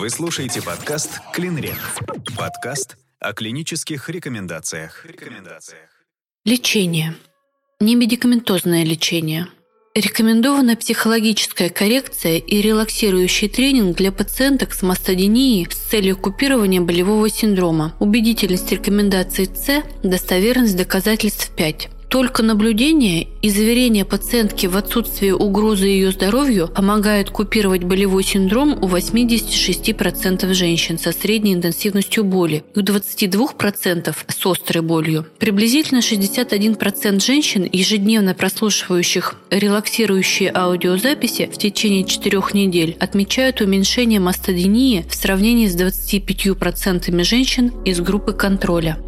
Вы слушаете подкаст «Клинрек». Подкаст о клинических рекомендациях. рекомендациях. Лечение. Немедикаментозное лечение. Рекомендована психологическая коррекция и релаксирующий тренинг для пациенток с мастодинией с целью купирования болевого синдрома. Убедительность рекомендаций С, достоверность доказательств 5. Только наблюдение и заверение пациентки в отсутствии угрозы ее здоровью помогает купировать болевой синдром у 86% женщин со средней интенсивностью боли и у 22% с острой болью. Приблизительно 61% женщин, ежедневно прослушивающих релаксирующие аудиозаписи в течение 4 недель, отмечают уменьшение мастодинии в сравнении с 25% женщин из группы контроля.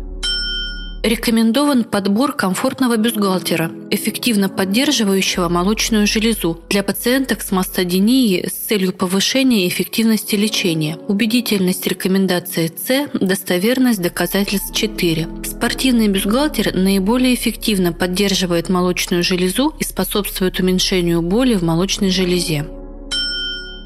Рекомендован подбор комфортного бюстгальтера, эффективно поддерживающего молочную железу для пациенток с мастодинией с целью повышения эффективности лечения. Убедительность рекомендации С, достоверность доказательств 4. Спортивный бюстгальтер наиболее эффективно поддерживает молочную железу и способствует уменьшению боли в молочной железе.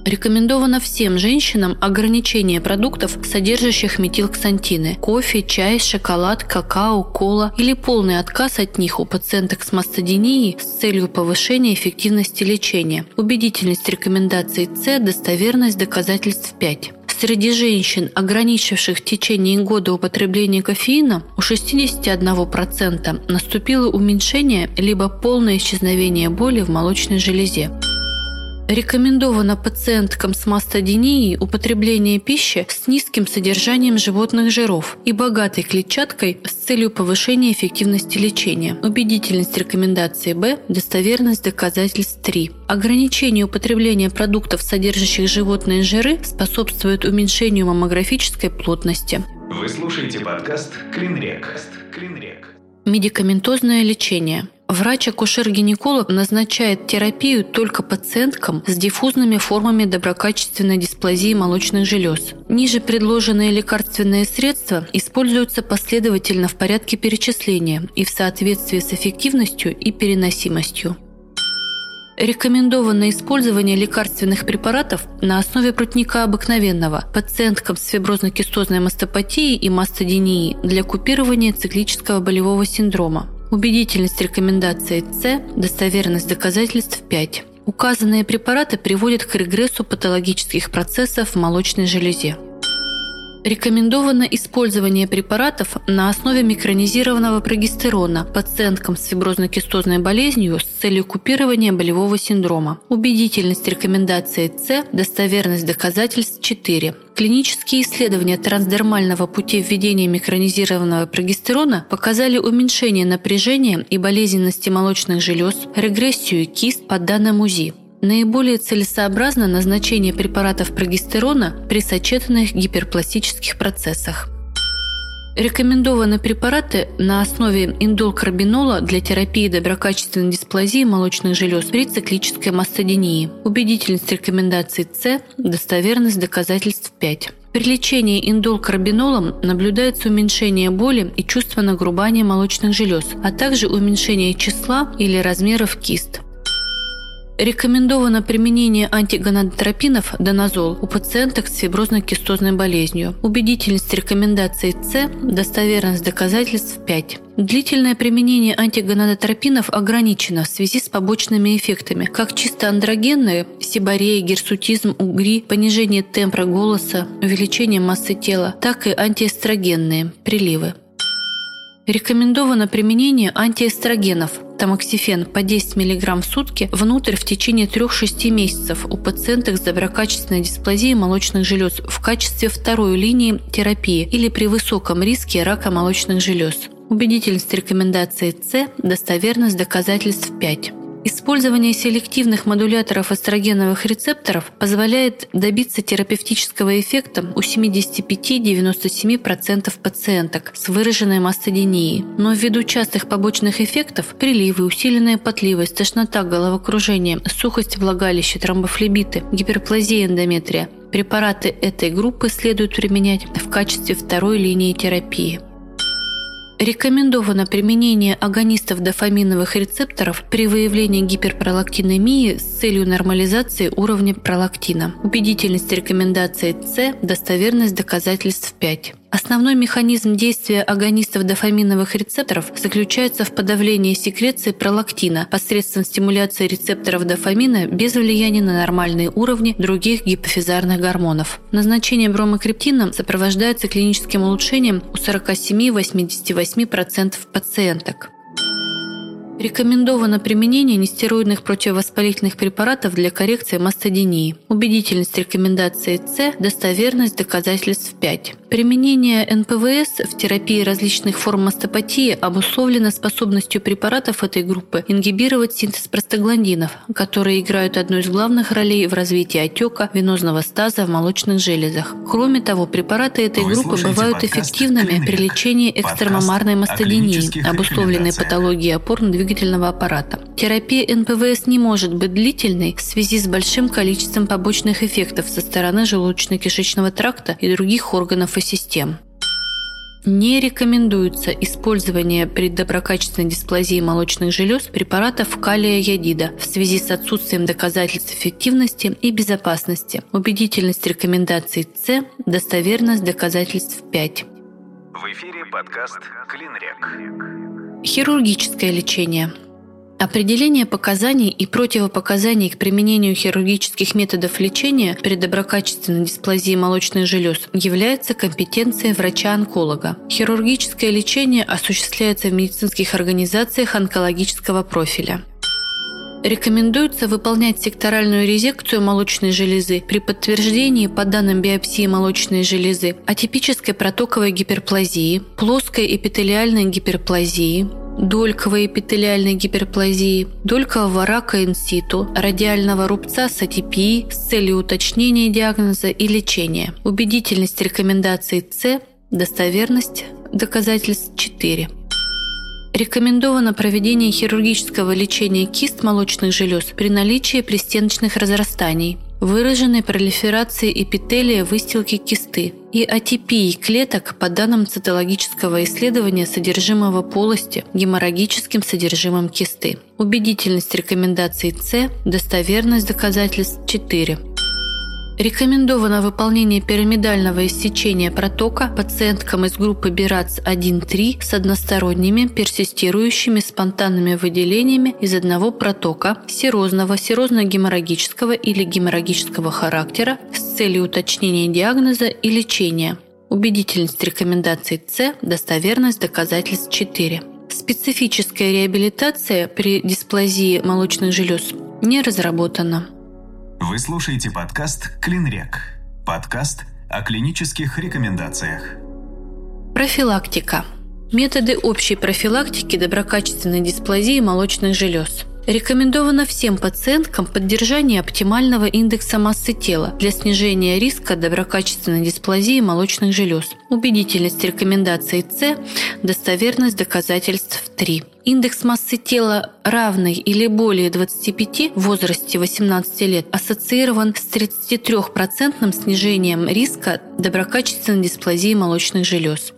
Рекомендовано всем женщинам ограничение продуктов, содержащих метилксантины – кофе, чай, шоколад, какао, кола или полный отказ от них у пациенток с мастодинией с целью повышения эффективности лечения. Убедительность рекомендаций С, достоверность доказательств 5. Среди женщин, ограничивших в течение года употребление кофеина, у 61% наступило уменьшение либо полное исчезновение боли в молочной железе. Рекомендовано пациенткам с мастодинией употребление пищи с низким содержанием животных жиров и богатой клетчаткой с целью повышения эффективности лечения. Убедительность рекомендации Б, достоверность доказательств 3. Ограничение употребления продуктов, содержащих животные жиры, способствует уменьшению маммографической плотности. Вы слушаете подкаст «Клинрек». «Клинрек». Медикаментозное лечение – Врач-акушер-гинеколог назначает терапию только пациенткам с диффузными формами доброкачественной дисплазии молочных желез. Ниже предложенные лекарственные средства используются последовательно в порядке перечисления и в соответствии с эффективностью и переносимостью. Рекомендовано использование лекарственных препаратов на основе прутника обыкновенного пациенткам с фиброзно-кистозной мастопатией и мастодинией для купирования циклического болевого синдрома. Убедительность рекомендации С, достоверность доказательств 5. Указанные препараты приводят к регрессу патологических процессов в молочной железе. Рекомендовано использование препаратов на основе микронизированного прогестерона пациенткам с фиброзно-кистозной болезнью с целью купирования болевого синдрома. Убедительность рекомендации С, достоверность доказательств 4. Клинические исследования трансдермального пути введения микронизированного прогестерона показали уменьшение напряжения и болезненности молочных желез, регрессию кист по данным УЗИ. Наиболее целесообразно назначение препаратов прогестерона при сочетанных гиперпластических процессах. Рекомендованы препараты на основе индолкарбинола для терапии доброкачественной дисплазии молочных желез при циклической мастодинии. Убедительность рекомендаций С, достоверность доказательств 5. При лечении индолкарбинолом наблюдается уменьшение боли и чувство нагрубания молочных желез, а также уменьшение числа или размеров кист. Рекомендовано применение антигонадотропинов доназол у пациенток с фиброзно-кистозной болезнью. Убедительность рекомендаций С, достоверность доказательств 5. Длительное применение антигонадотропинов ограничено в связи с побочными эффектами, как чисто андрогенные – сиборея, гирсутизм, угри, понижение темпа голоса, увеличение массы тела, так и антиэстрогенные – приливы. Рекомендовано применение антиэстрогенов тамоксифен по 10 мг в сутки внутрь в течение 3-6 месяцев у пациенток с доброкачественной дисплазией молочных желез в качестве второй линии терапии или при высоком риске рака молочных желез. Убедительность рекомендации С, достоверность доказательств 5. Использование селективных модуляторов эстрогеновых рецепторов позволяет добиться терапевтического эффекта у 75-97% пациенток с выраженной мастодинией. Но ввиду частых побочных эффектов – приливы, усиленная потливость, тошнота, головокружение, сухость влагалища, тромбофлебиты, гиперплазия эндометрия – препараты этой группы следует применять в качестве второй линии терапии. Рекомендовано применение агонистов дофаминовых рецепторов при выявлении гиперпролактинемии с целью нормализации уровня пролактина. Убедительность рекомендации С, достоверность доказательств 5. Основной механизм действия агонистов дофаминовых рецепторов заключается в подавлении секреции пролактина посредством стимуляции рецепторов дофамина без влияния на нормальные уровни других гипофизарных гормонов. Назначение бромокрептина сопровождается клиническим улучшением у 47-88% пациенток. Рекомендовано применение нестероидных противовоспалительных препаратов для коррекции мастодинии. Убедительность рекомендации С, достоверность доказательств 5. Применение НПВС в терапии различных форм мастопатии обусловлено способностью препаратов этой группы ингибировать синтез простагландинов, которые играют одну из главных ролей в развитии отека венозного стаза в молочных железах. Кроме того, препараты этой Вы группы бывают эффективными клиник. при лечении экстрамомарной мастодинии, обусловленной патологией опорно-двигательных двигательного аппарата. Терапия НПВС не может быть длительной в связи с большим количеством побочных эффектов со стороны желудочно-кишечного тракта и других органов и систем. Не рекомендуется использование при доброкачественной дисплазии молочных желез препаратов калия ядида в связи с отсутствием доказательств эффективности и безопасности. Убедительность рекомендаций С, достоверность доказательств 5. В эфире подкаст «Клинрек». Хирургическое лечение. Определение показаний и противопоказаний к применению хирургических методов лечения при доброкачественной дисплазии молочных желез является компетенцией врача-онколога. Хирургическое лечение осуществляется в медицинских организациях онкологического профиля. Рекомендуется выполнять секторальную резекцию молочной железы при подтверждении по данным биопсии молочной железы атипической протоковой гиперплазии, плоской эпителиальной гиперплазии, дольковой эпителиальной гиперплазии, долькового рака инситу, радиального рубца с атипией с целью уточнения диагноза и лечения. Убедительность рекомендаций С, достоверность доказательств 4. Рекомендовано проведение хирургического лечения кист молочных желез при наличии пристеночных разрастаний, выраженной пролиферации эпителия выстилки кисты и атипии клеток по данным цитологического исследования содержимого полости геморрагическим содержимым кисты. Убедительность рекомендаций С, достоверность доказательств 4. Рекомендовано выполнение пирамидального иссечения протока пациенткам из группы БИРАЦ-1-3 с односторонними персистирующими спонтанными выделениями из одного протока серозного, серозно-геморрагического или геморрагического характера с целью уточнения диагноза и лечения. Убедительность рекомендаций С, достоверность доказательств 4. Специфическая реабилитация при дисплазии молочных желез не разработана. Вы слушаете подкаст «Клинрек». Подкаст о клинических рекомендациях. Профилактика. Методы общей профилактики доброкачественной дисплазии молочных желез – Рекомендовано всем пациенткам поддержание оптимального индекса массы тела для снижения риска доброкачественной дисплазии молочных желез. Убедительность рекомендаций С, достоверность доказательств 3. Индекс массы тела равный или более 25 в возрасте 18 лет ассоциирован с 33% снижением риска доброкачественной дисплазии молочных желез.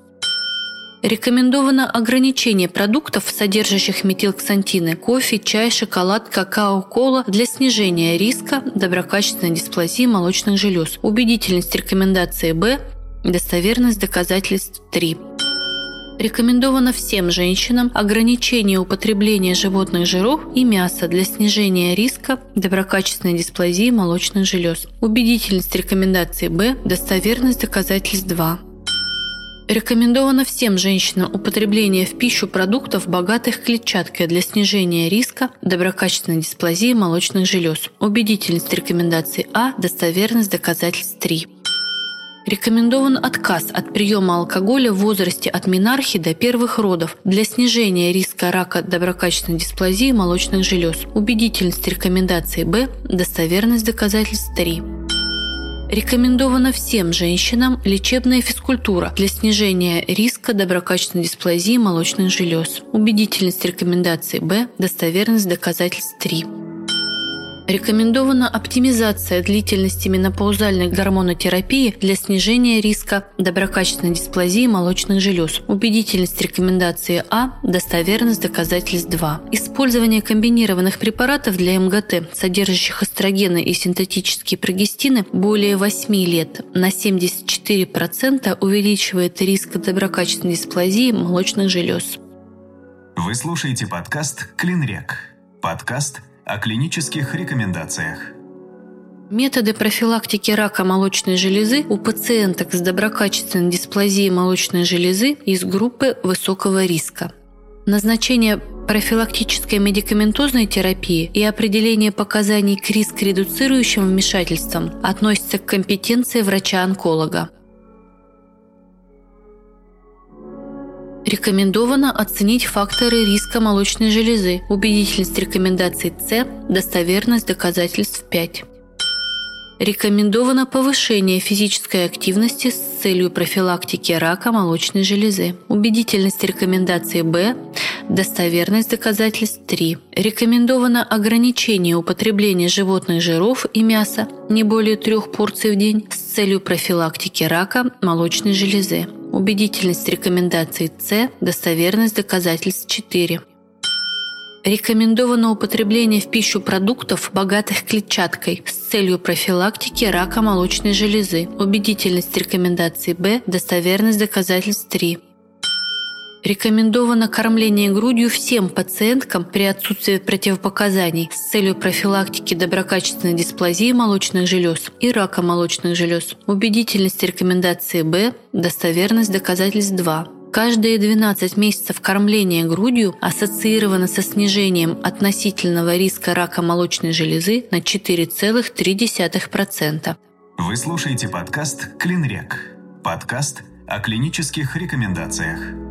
Рекомендовано ограничение продуктов, содержащих метилксантины – кофе, чай, шоколад, какао, кола для снижения риска доброкачественной дисплазии молочных желез. Убедительность рекомендации Б, достоверность доказательств 3. Рекомендовано всем женщинам ограничение употребления животных жиров и мяса для снижения риска доброкачественной дисплазии молочных желез. Убедительность рекомендации Б, достоверность доказательств 2. Рекомендовано всем женщинам употребление в пищу продуктов, богатых клетчаткой для снижения риска доброкачественной дисплазии молочных желез. Убедительность рекомендаций А, достоверность доказательств 3. Рекомендован отказ от приема алкоголя в возрасте от менархии до первых родов для снижения риска рака доброкачественной дисплазии молочных желез. Убедительность рекомендаций Б, достоверность доказательств 3. Рекомендована всем женщинам лечебная физкультура для снижения риска доброкачественной дисплазии молочных желез. Убедительность рекомендаций Б, достоверность доказательств 3. Рекомендована оптимизация длительности менопаузальной гормонотерапии для снижения риска доброкачественной дисплазии молочных желез. Убедительность рекомендации А, достоверность доказательств 2. Использование комбинированных препаратов для МГТ, содержащих эстрогены и синтетические прогестины, более 8 лет на 74% увеличивает риск доброкачественной дисплазии молочных желез. Вы слушаете подкаст «Клинрек». Подкаст – о клинических рекомендациях. Методы профилактики рака молочной железы у пациенток с доброкачественной дисплазией молочной железы из группы высокого риска. Назначение профилактической медикаментозной терапии и определение показаний к риск-редуцирующим вмешательствам относятся к компетенции врача-онколога. Рекомендовано оценить факторы риска молочной железы, убедительность рекомендаций С, достоверность доказательств 5. Рекомендовано повышение физической активности с целью профилактики рака молочной железы. Убедительность рекомендации Б, достоверность доказательств 3. Рекомендовано ограничение употребления животных жиров и мяса не более трех порций в день с целью профилактики рака молочной железы. Убедительность рекомендаций С, достоверность доказательств 4. Рекомендовано употребление в пищу продуктов, богатых клетчаткой, с целью профилактики рака молочной железы. Убедительность рекомендаций Б, достоверность доказательств 3. Рекомендовано кормление грудью всем пациенткам при отсутствии противопоказаний с целью профилактики доброкачественной дисплазии молочных желез и рака молочных желез. Убедительность рекомендации Б, достоверность доказательств 2. Каждые 12 месяцев кормления грудью ассоциировано со снижением относительного риска рака молочной железы на 4,3%. Вы слушаете подкаст «Клинрек». Подкаст о клинических рекомендациях.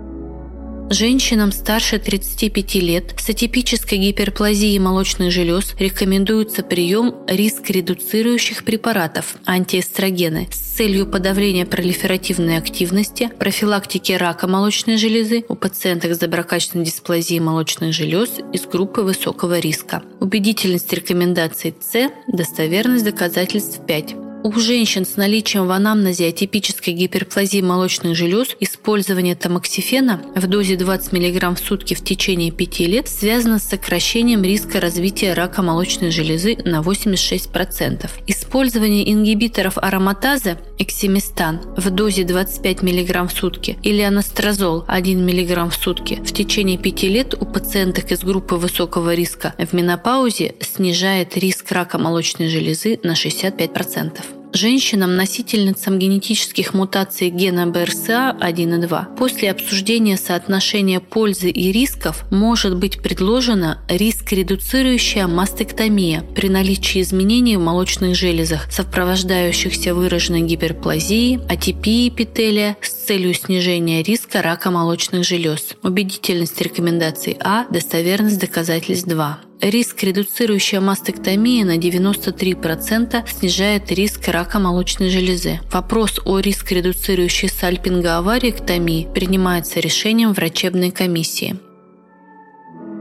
Женщинам старше 35 лет с атипической гиперплазией молочных желез рекомендуется прием риск-редуцирующих препаратов антиэстрогены с целью подавления пролиферативной активности, профилактики рака молочной железы у пациенток с доброкачественной дисплазией молочных желез из группы высокого риска. Убедительность рекомендаций С, достоверность доказательств 5. У женщин с наличием в анамнезе атипической гиперплазии молочных желез использование тамоксифена в дозе 20 мг в сутки в течение 5 лет связано с сокращением риска развития рака молочной железы на 86%. Использование ингибиторов ароматазы эксимистан в дозе 25 мг в сутки или анастрозол 1 мг в сутки в течение 5 лет у пациенток из группы высокого риска в менопаузе снижает риск рака молочной железы на 65% женщинам-носительницам генетических мутаций гена BRCA1 и 2 после обсуждения соотношения пользы и рисков может быть предложена риск-редуцирующая мастектомия при наличии изменений в молочных железах, сопровождающихся выраженной гиперплазией, атипией эпителия с целью снижения риска рака молочных желез. Убедительность рекомендаций А, достоверность доказательств 2. Риск редуцирующая мастектомия на 93% снижает риск рака молочной железы. Вопрос о риск редуцирующей сальпинго-авариэктомии принимается решением врачебной комиссии.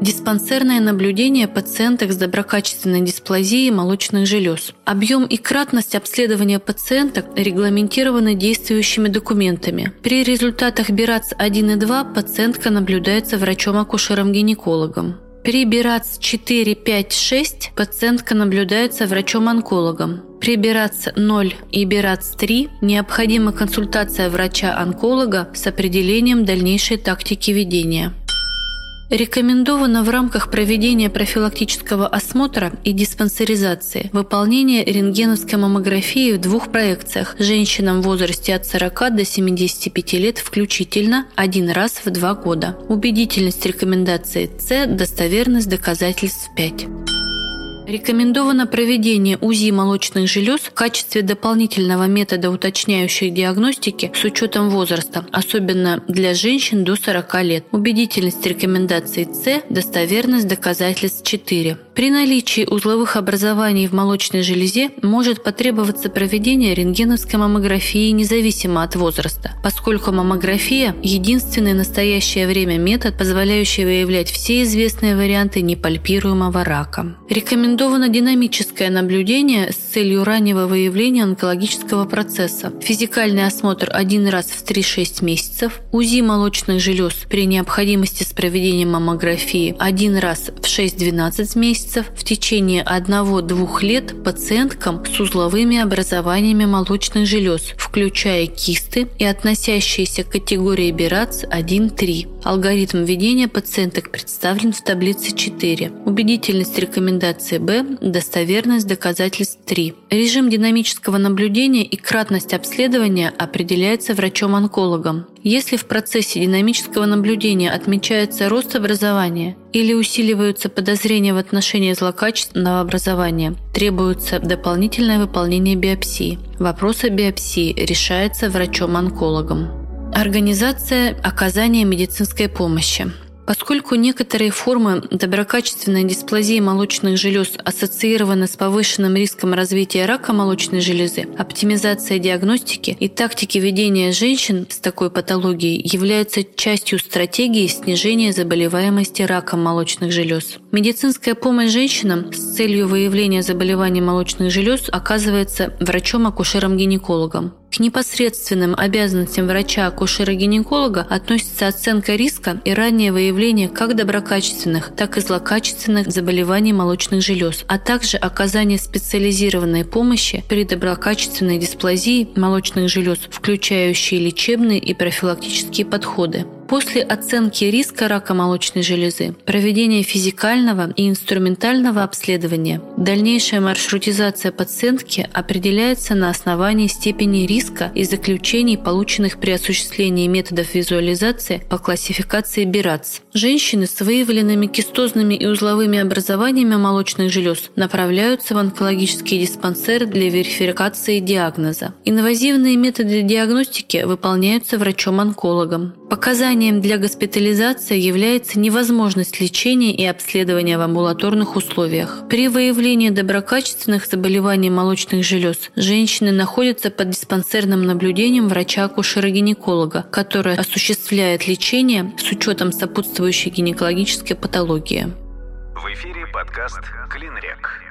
Диспансерное наблюдение пациенток с доброкачественной дисплазией молочных желез. Объем и кратность обследования пациенток регламентированы действующими документами. При результатах БИРАЦ-1 и 2 пациентка наблюдается врачом-акушером-гинекологом. При БИРАЦ 4, 5, 6 пациентка наблюдается врачом-онкологом. При БИРАЦ 0 и БИРАЦ 3 необходима консультация врача-онколога с определением дальнейшей тактики ведения. Рекомендовано в рамках проведения профилактического осмотра и диспансеризации выполнение рентгеновской маммографии в двух проекциях женщинам в возрасте от 40 до 75 лет включительно один раз в два года. Убедительность рекомендации С, достоверность доказательств 5. Рекомендовано проведение УЗИ молочных желез в качестве дополнительного метода уточняющей диагностики с учетом возраста, особенно для женщин до 40 лет. Убедительность рекомендаций С, достоверность доказательств 4. При наличии узловых образований в молочной железе может потребоваться проведение рентгеновской маммографии независимо от возраста, поскольку маммография – единственный настоящее время метод, позволяющий выявлять все известные варианты непальпируемого рака. Рекомендовано динамическое наблюдение с целью раннего выявления онкологического процесса, физикальный осмотр один раз в 3-6 месяцев, УЗИ молочных желез при необходимости с проведением маммографии один раз в 6-12 месяцев, месяцев в течение 1-2 лет пациенткам с узловыми образованиями молочных желез, включая кисты и относящиеся к категории БИРАЦ 1-3. Алгоритм ведения пациенток представлен в таблице 4. Убедительность рекомендации Б, достоверность доказательств 3. Режим динамического наблюдения и кратность обследования определяется врачом-онкологом. Если в процессе динамического наблюдения отмечается рост образования или усиливаются подозрения в отношении злокачественного образования, требуется дополнительное выполнение биопсии. Вопрос о биопсии решается врачом-онкологом. Организация оказания медицинской помощи. Поскольку некоторые формы доброкачественной дисплазии молочных желез ассоциированы с повышенным риском развития рака молочной железы, оптимизация диагностики и тактики ведения женщин с такой патологией является частью стратегии снижения заболеваемости раком молочных желез. Медицинская помощь женщинам с целью выявления заболеваний молочных желез оказывается врачом-акушером-гинекологом. К непосредственным обязанностям врача-акушера-гинеколога относится оценка риска и раннее выявление как доброкачественных, так и злокачественных заболеваний молочных желез, а также оказание специализированной помощи при доброкачественной дисплазии молочных желез, включающие лечебные и профилактические подходы. После оценки риска рака молочной железы, проведения физикального и инструментального обследования, дальнейшая маршрутизация пациентки определяется на основании степени риска и заключений, полученных при осуществлении методов визуализации по классификации БИРАЦ. Женщины с выявленными кистозными и узловыми образованиями молочных желез направляются в онкологические диспансеры для верификации диагноза. Инвазивные методы диагностики выполняются врачом-онкологом. Показанием для госпитализации является невозможность лечения и обследования в амбулаторных условиях. При выявлении доброкачественных заболеваний молочных желез женщины находятся под диспансерным наблюдением врача-акушера-гинеколога, который осуществляет лечение с учетом сопутствующей гинекологической патологии. В эфире подкаст «Клинрек».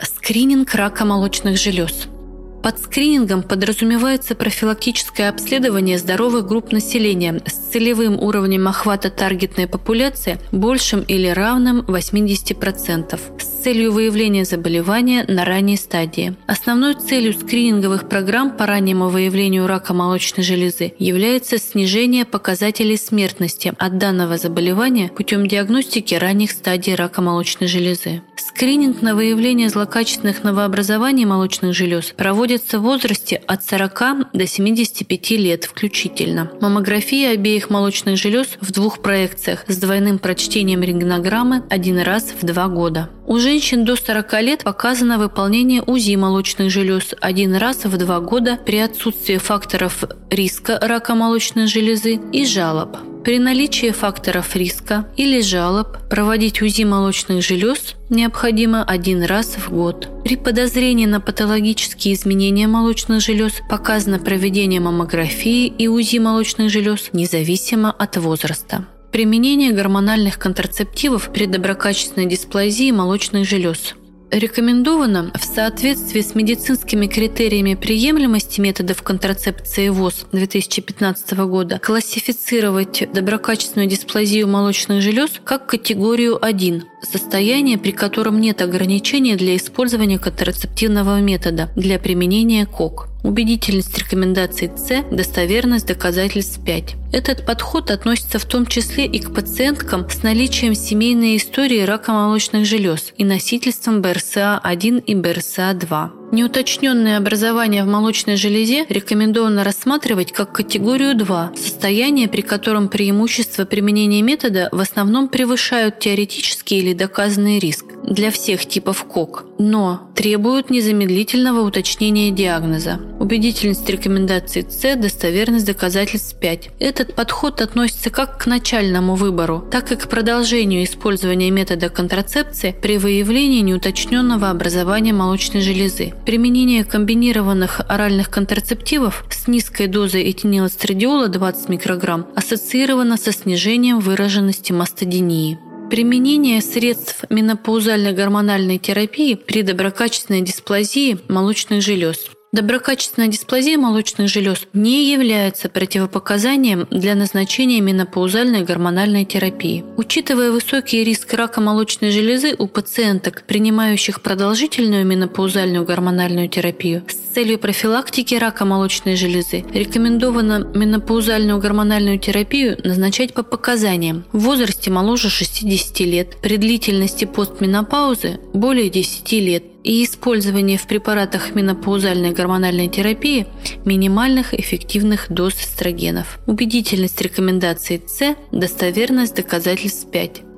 Скрининг рака молочных желез – под скринингом подразумевается профилактическое обследование здоровых групп населения с целевым уровнем охвата таргетной популяции большим или равным 80% с целью выявления заболевания на ранней стадии. Основной целью скрининговых программ по раннему выявлению рака молочной железы является снижение показателей смертности от данного заболевания путем диагностики ранних стадий рака молочной железы. Скрининг на выявление злокачественных новообразований молочных желез проводится в возрасте от 40 до 75 лет включительно. Маммография обеих молочных желез в двух проекциях с двойным прочтением рентгенограммы один раз в два года. У женщин до 40 лет показано выполнение УЗИ молочных желез один раз в два года при отсутствии факторов риска рака молочной железы и жалоб. При наличии факторов риска или жалоб проводить УЗИ молочных желез необходимо один раз в год. При подозрении на патологические изменения молочных желез показано проведение маммографии и УЗИ молочных желез независимо от возраста. Применение гормональных контрацептивов при доброкачественной дисплазии молочных желез. Рекомендовано в соответствии с медицинскими критериями приемлемости методов контрацепции ВОЗ 2015 года классифицировать доброкачественную дисплазию молочных желез как категорию 1 – состояние, при котором нет ограничения для использования контрацептивного метода для применения КОК. Убедительность рекомендаций С, достоверность доказательств 5. Этот подход относится в том числе и к пациенткам с наличием семейной истории рака молочных желез и носительством БРСА-1 и БРСА-2. Неуточненное образование в молочной железе рекомендовано рассматривать как категорию 2 – состояние, при котором преимущества применения метода в основном превышают теоретический или доказанный риск. для всех типов КОК, но требуют незамедлительного уточнения диагноза. Убедительность рекомендации С, достоверность доказательств 5. Этот подход относится как к начальному выбору, так и к продолжению использования метода контрацепции при выявлении неуточненного образования молочной железы. Применение комбинированных оральных контрацептивов с низкой дозой этинилэстрадиола 20 микрограмм ассоциировано со снижением выраженности мастодинии. Применение средств менопаузальной гормональной терапии при доброкачественной дисплазии молочных желез. Доброкачественная дисплазия молочных желез не является противопоказанием для назначения менопаузальной гормональной терапии. Учитывая высокий риск рака молочной железы у пациенток, принимающих продолжительную менопаузальную гормональную терапию, с целью профилактики рака молочной железы рекомендовано менопаузальную гормональную терапию назначать по показаниям в возрасте моложе 60 лет, при длительности постменопаузы более 10 лет и использование в препаратах менопаузальной гормональной терапии минимальных эффективных доз эстрогенов. Убедительность рекомендаций С, достоверность доказательств 5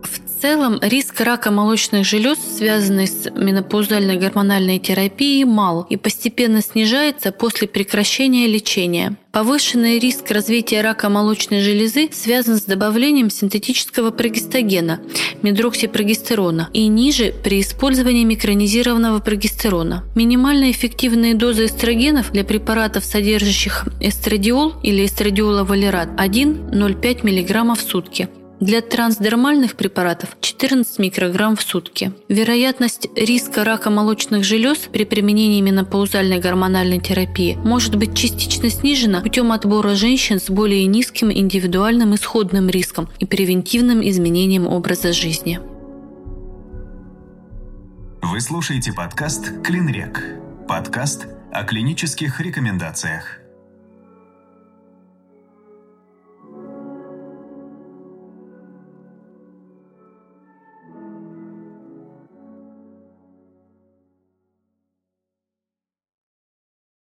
целом риск рака молочных желез, связанный с менопаузальной гормональной терапией, мал и постепенно снижается после прекращения лечения. Повышенный риск развития рака молочной железы связан с добавлением синтетического прогестогена, медроксипрогестерона, и ниже при использовании микронизированного прогестерона. Минимально эффективные дозы эстрогенов для препаратов, содержащих эстрадиол или эстрадиоловалерат 1-0,5 мг в сутки. Для трансдермальных препаратов 14 микрограмм в сутки. Вероятность риска рака молочных желез при применении менопаузальной гормональной терапии может быть частично снижена путем отбора женщин с более низким индивидуальным исходным риском и превентивным изменением образа жизни. Вы слушаете подкаст «Клинрек». Подкаст о клинических рекомендациях.